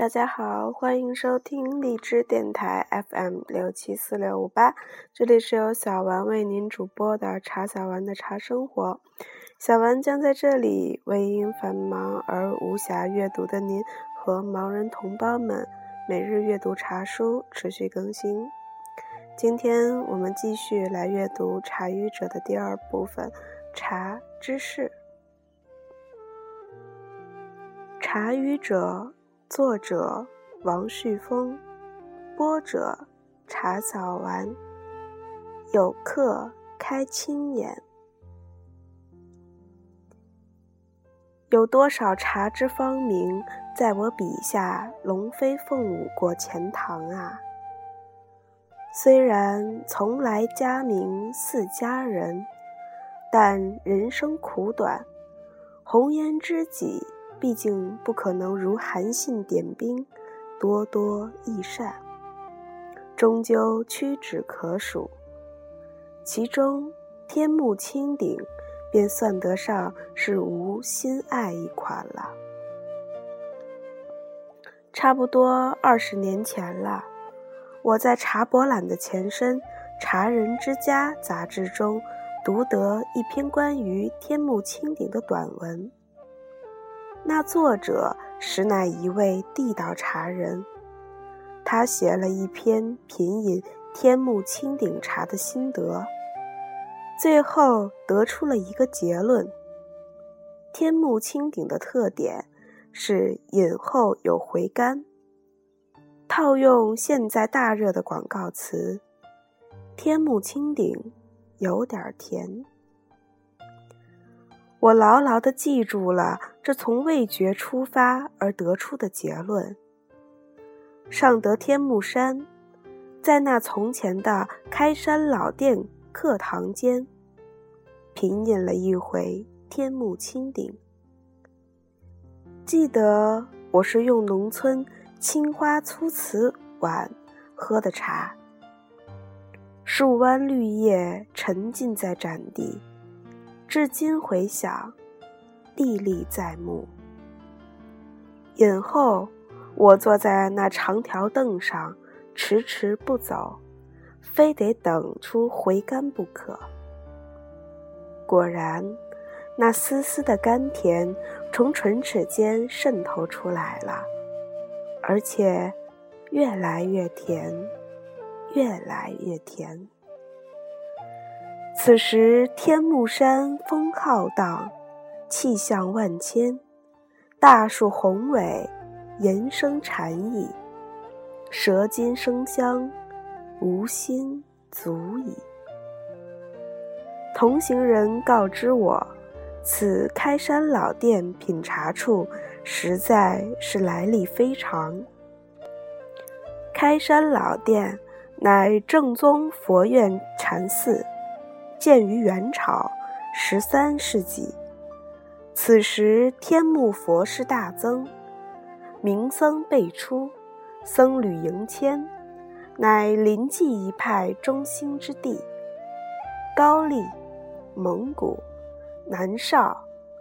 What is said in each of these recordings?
大家好，欢迎收听荔枝电台 FM 六七四六五八，这里是由小丸为您主播的茶小丸的茶生活。小丸将在这里为因繁忙而无暇阅读的您和盲人同胞们每日阅读茶书，持续更新。今天我们继续来阅读《茶语者》的第二部分《茶知识》。《茶语者》作者王旭峰，播者茶早丸。有客开青眼，有多少茶之芳名，在我笔下龙飞凤舞过钱塘啊！虽然从来佳名似佳人，但人生苦短，红颜知己毕竟不可能如韩信点兵，多多益善，终究屈指可数。其中天目清顶，便算得上是无心爱一款了。差不多二十年前了。我在茶博览的前身《茶人之家》杂志中读得一篇关于天目清顶的短文。那作者实乃一位地道茶人，他写了一篇品饮天目青顶茶的心得，最后得出了一个结论：天目青顶的特点是饮后有回甘。套用现在大热的广告词，“天目青顶，有点甜。”我牢牢地记住了这从味觉出发而得出的结论。上得天目山，在那从前的开山老店客堂间，品饮了一回天目青顶。记得我是用农村。青花粗瓷碗喝的茶，树弯绿叶沉浸在盏底，至今回想，历历在目。饮后，我坐在那长条凳上，迟迟不走，非得等出回甘不可。果然，那丝丝的甘甜从唇齿间渗透出来了。而且，越来越甜，越来越甜。此时天目山风浩荡，气象万千，大树宏伟，延生禅意，舌尖生香，无心足矣。同行人告知我，此开山老店品茶处。实在是来历非常。开山老店乃正宗佛院禅寺，建于元朝十三世纪。此时天目佛事大增，名僧辈出，僧侣迎迁，乃临济一派中兴之地。高丽、蒙古、南诏、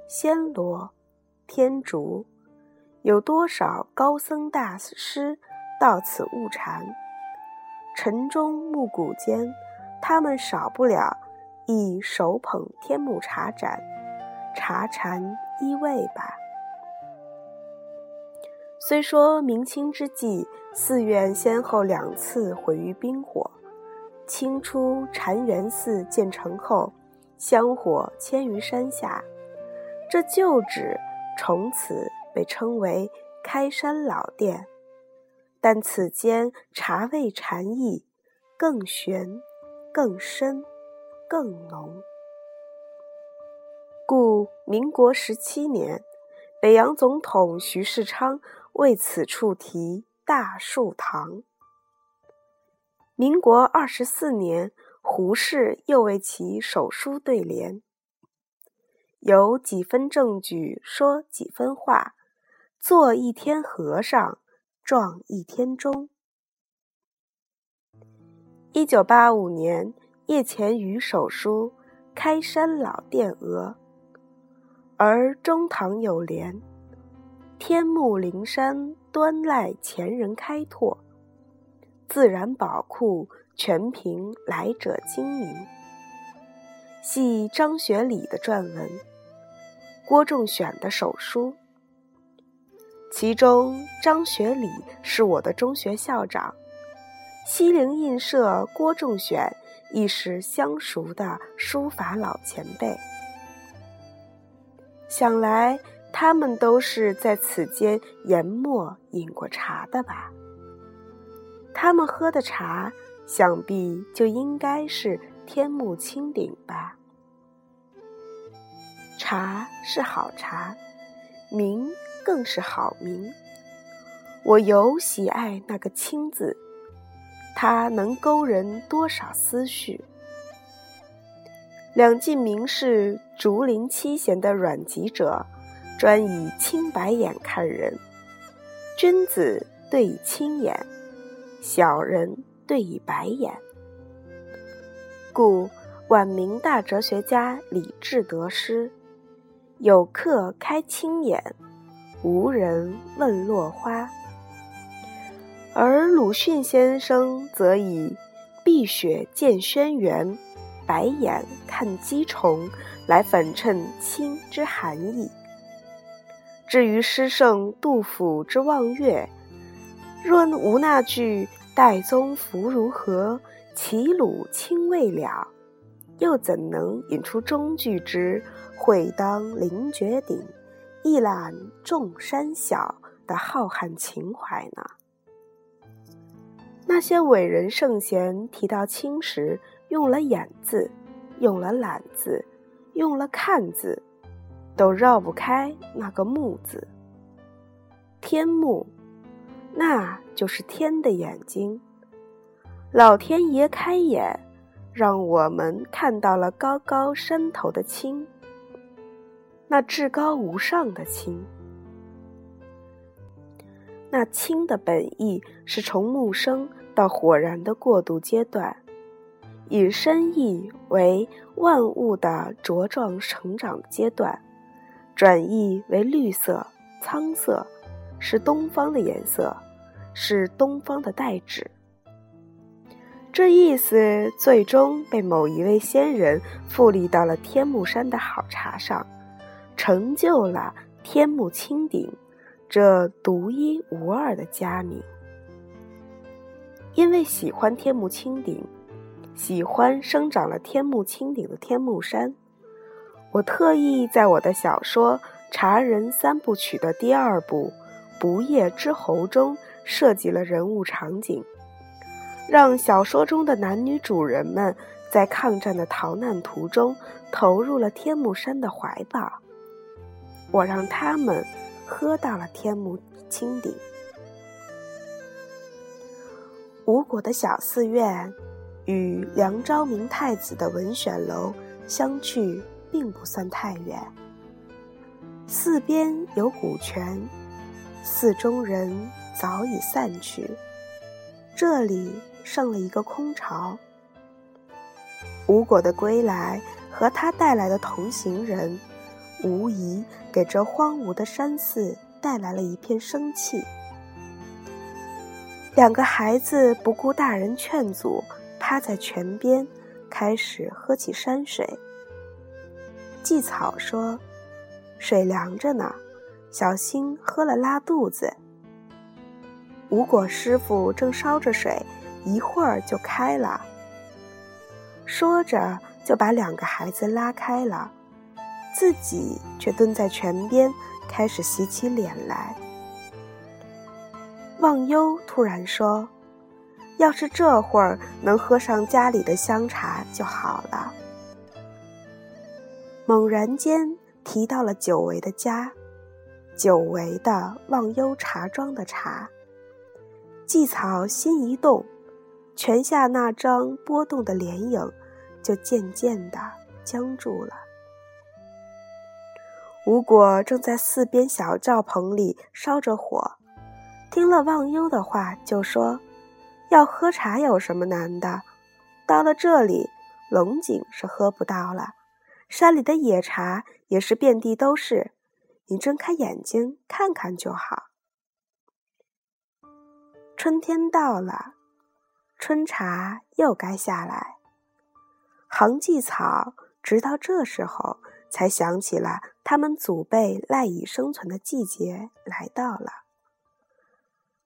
暹罗。天竺，有多少高僧大师到此悟禅？晨钟暮鼓间，他们少不了亦手捧天目茶盏，茶禅依偎吧。虽说明清之际，寺院先后两次毁于兵火，清初禅源寺建成后，香火迁于山下，这旧址。从此被称为开山老店，但此间茶味禅意更玄、更深、更浓。故民国十七年，北洋总统徐世昌为此处题“大树堂”。民国二十四年，胡适又为其手书对联。有几分证据说几分话，做一天和尚撞一天钟。一九八五年，叶潜宇手书《开山老殿额》，而中堂有联：“天目灵山端赖前人开拓，自然宝库全凭来者经营。系张学礼的撰文，郭仲选的手书。其中张学礼是我的中学校长，西泠印社郭仲选亦是相熟的书法老前辈。想来他们都是在此间研墨饮过茶的吧？他们喝的茶，想必就应该是天目青顶吧？茶是好茶，名。更是好名，我尤喜爱那个“清”字，它能勾人多少思绪。两晋名士竹林七贤的阮籍者，专以青白眼看人，君子对以青眼，小人对以白眼。故晚明大哲学家李治得诗：“有客开青眼。”无人问落花，而鲁迅先生则以“碧血见轩辕，白眼看鸡虫”来反衬清之含义。至于诗圣杜甫之望月，若无那句“岱宗夫如何，齐鲁青未了”，又怎能引出中句之“会当凌绝顶”？一览众山小的浩瀚情怀呢？那些伟人圣贤提到清时，用了“眼”字，用了“览”字，用了“看”字，都绕不开那个“目”字。天目，那就是天的眼睛。老天爷开眼，让我们看到了高高山头的青。那至高无上的清，那清的本意是从木生到火燃的过渡阶段，引申意为万物的茁壮成长阶段，转意为绿色、苍色，是东方的颜色，是东方的代指。这意思最终被某一位仙人复立到了天目山的好茶上。成就了天目青顶这独一无二的佳名。因为喜欢天目青顶，喜欢生长了天目青顶的天目山，我特意在我的小说《茶人三部曲》的第二部《不夜之侯》中设计了人物场景，让小说中的男女主人们在抗战的逃难途中投入了天目山的怀抱。我让他们喝到了天目青顶。吴国的小寺院与梁昭明太子的文选楼相距并不算太远。寺边有古泉，寺中人早已散去，这里剩了一个空巢。吴果的归来和他带来的同行人。无疑给这荒芜的山寺带来了一片生气。两个孩子不顾大人劝阻，趴在泉边，开始喝起山水。祭草说：“水凉着呢，小心喝了拉肚子。”无果师傅正烧着水，一会儿就开了。说着就把两个孩子拉开了。自己却蹲在泉边，开始洗起脸来。忘忧突然说：“要是这会儿能喝上家里的香茶就好了。”猛然间提到了久违的家，久违的忘忧茶庄的茶。季草心一动，泉下那张波动的脸影就渐渐的僵住了。吴果正在四边小灶棚里烧着火，听了忘忧的话，就说：“要喝茶有什么难的？到了这里，龙井是喝不到了，山里的野茶也是遍地都是，你睁开眼睛看看就好。春天到了，春茶又该下来。杭济草直到这时候才想起了他们祖辈赖以生存的季节来到了。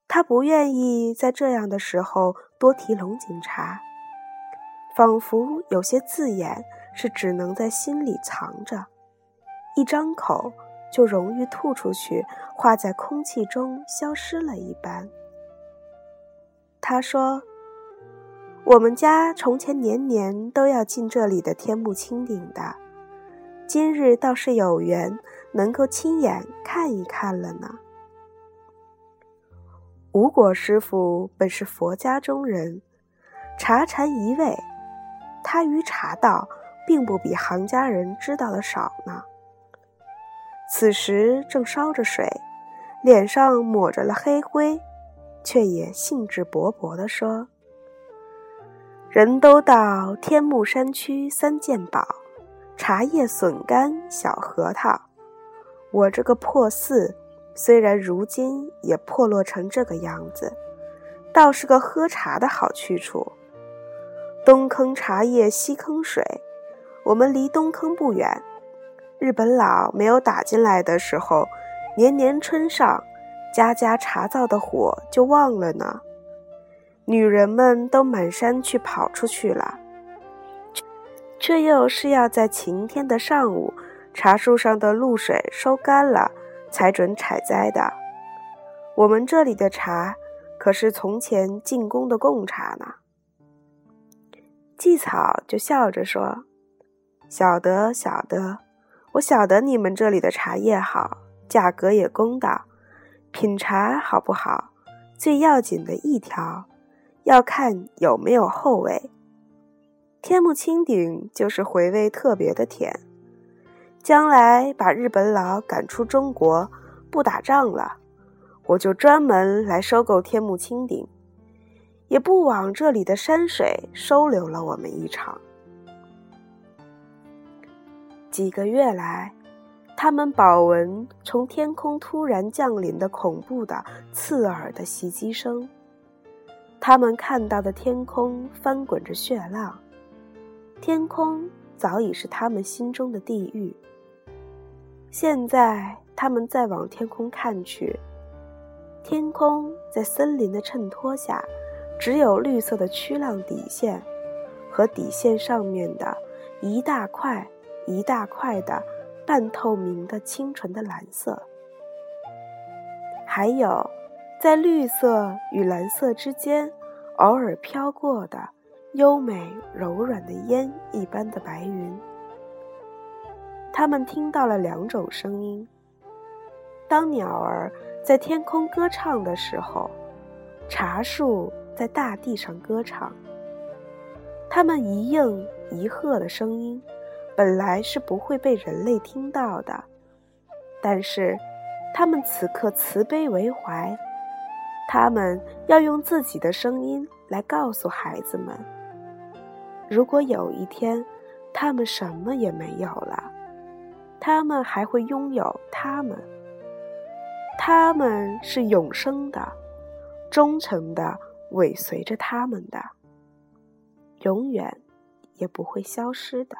他不愿意在这样的时候多提龙井茶，仿佛有些字眼是只能在心里藏着，一张口就容易吐出去，化在空气中消失了一般。他说：“我们家从前年年都要进这里的天目清顶的，今日倒是有缘能够亲眼看一看了呢。”吴果师傅本是佛家中人，茶禅一味，他于茶道并不比行家人知道的少呢。此时正烧着水，脸上抹着了黑灰。却也兴致勃勃地说：“人都道天目山区三件宝，茶叶、笋干、小核桃。我这个破寺，虽然如今也破落成这个样子，倒是个喝茶的好去处。东坑茶叶，西坑水，我们离东坑不远。日本佬没有打进来的时候，年年春上。”家家茶灶的火就旺了呢，女人们都满山去跑出去了，却又是要在晴天的上午，茶树上的露水收干了，才准采摘的。我们这里的茶可是从前进贡的贡茶呢。季草就笑着说：“晓得，晓得，我晓得你们这里的茶叶好，价格也公道。”品茶好不好，最要紧的一条，要看有没有后味。天目青顶就是回味特别的甜。将来把日本佬赶出中国，不打仗了，我就专门来收购天目青顶，也不枉这里的山水收留了我们一场。几个月来。他们饱闻从天空突然降临的恐怖的刺耳的袭击声，他们看到的天空翻滚着血浪，天空早已是他们心中的地狱。现在他们再往天空看去，天空在森林的衬托下，只有绿色的曲浪底线，和底线上面的一大块一大块的。半透明的、清纯的蓝色，还有在绿色与蓝色之间偶尔飘过的优美柔软的烟一般的白云。他们听到了两种声音：当鸟儿在天空歌唱的时候，茶树在大地上歌唱。它们一应一和的声音。本来是不会被人类听到的，但是他们此刻慈悲为怀，他们要用自己的声音来告诉孩子们：如果有一天他们什么也没有了，他们还会拥有他们，他们是永生的、忠诚的，尾随着他们的，永远也不会消失的。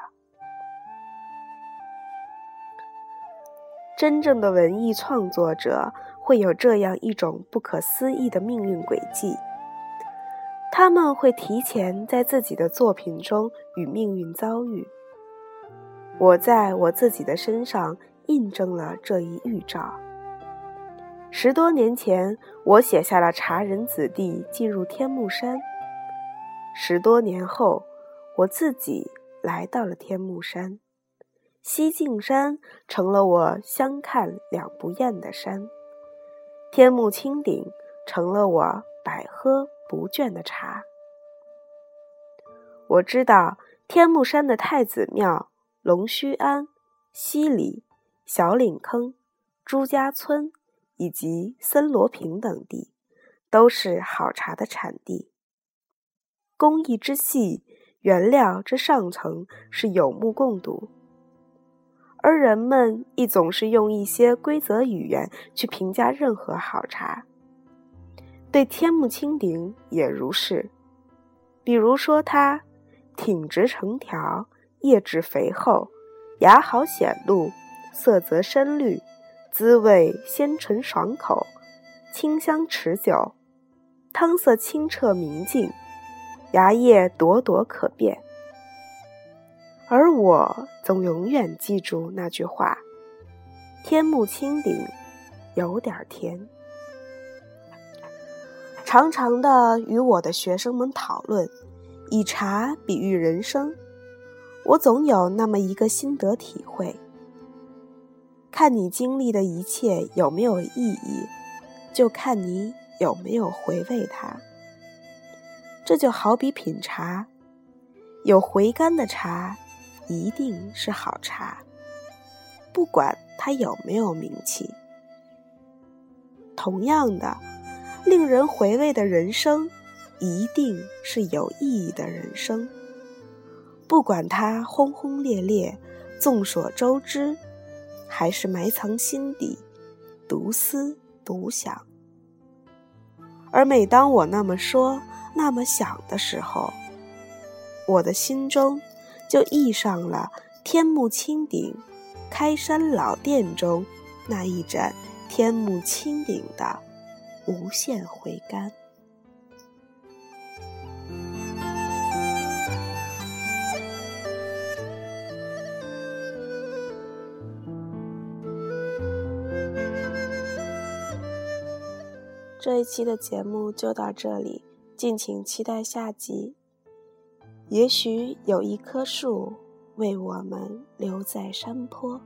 真正的文艺创作者会有这样一种不可思议的命运轨迹，他们会提前在自己的作品中与命运遭遇。我在我自己的身上印证了这一预兆。十多年前，我写下了茶人子弟进入天目山。十多年后，我自己来到了天目山。西径山成了我相看两不厌的山，天目青顶成了我百喝不倦的茶。我知道天目山的太子庙、龙须庵、西里、小岭坑、朱家村以及森罗坪等地，都是好茶的产地。工艺之细，原料之上层，是有目共睹。而人们亦总是用一些规则语言去评价任何好茶。对天目青顶也如是，比如说它挺直成条，叶质肥厚，芽好显露，色泽深绿，滋味鲜醇爽口，清香持久，汤色清澈明净，芽叶朵朵可辨。而我总永远记住那句话：“天目青顶，有点甜。”常常的与我的学生们讨论，以茶比喻人生，我总有那么一个心得体会：看你经历的一切有没有意义，就看你有没有回味它。这就好比品茶，有回甘的茶一定是好茶，不管它有没有名气。同样的。令人回味的人生，一定是有意义的人生。不管它轰轰烈烈、众所周知，还是埋藏心底、独思独想。而每当我那么说、那么想的时候，我的心中就溢上了天目青顶、开山老店中那一盏天目青顶的。无限回甘。这一期的节目就到这里，敬请期待下集。也许有一棵树为我们留在山坡。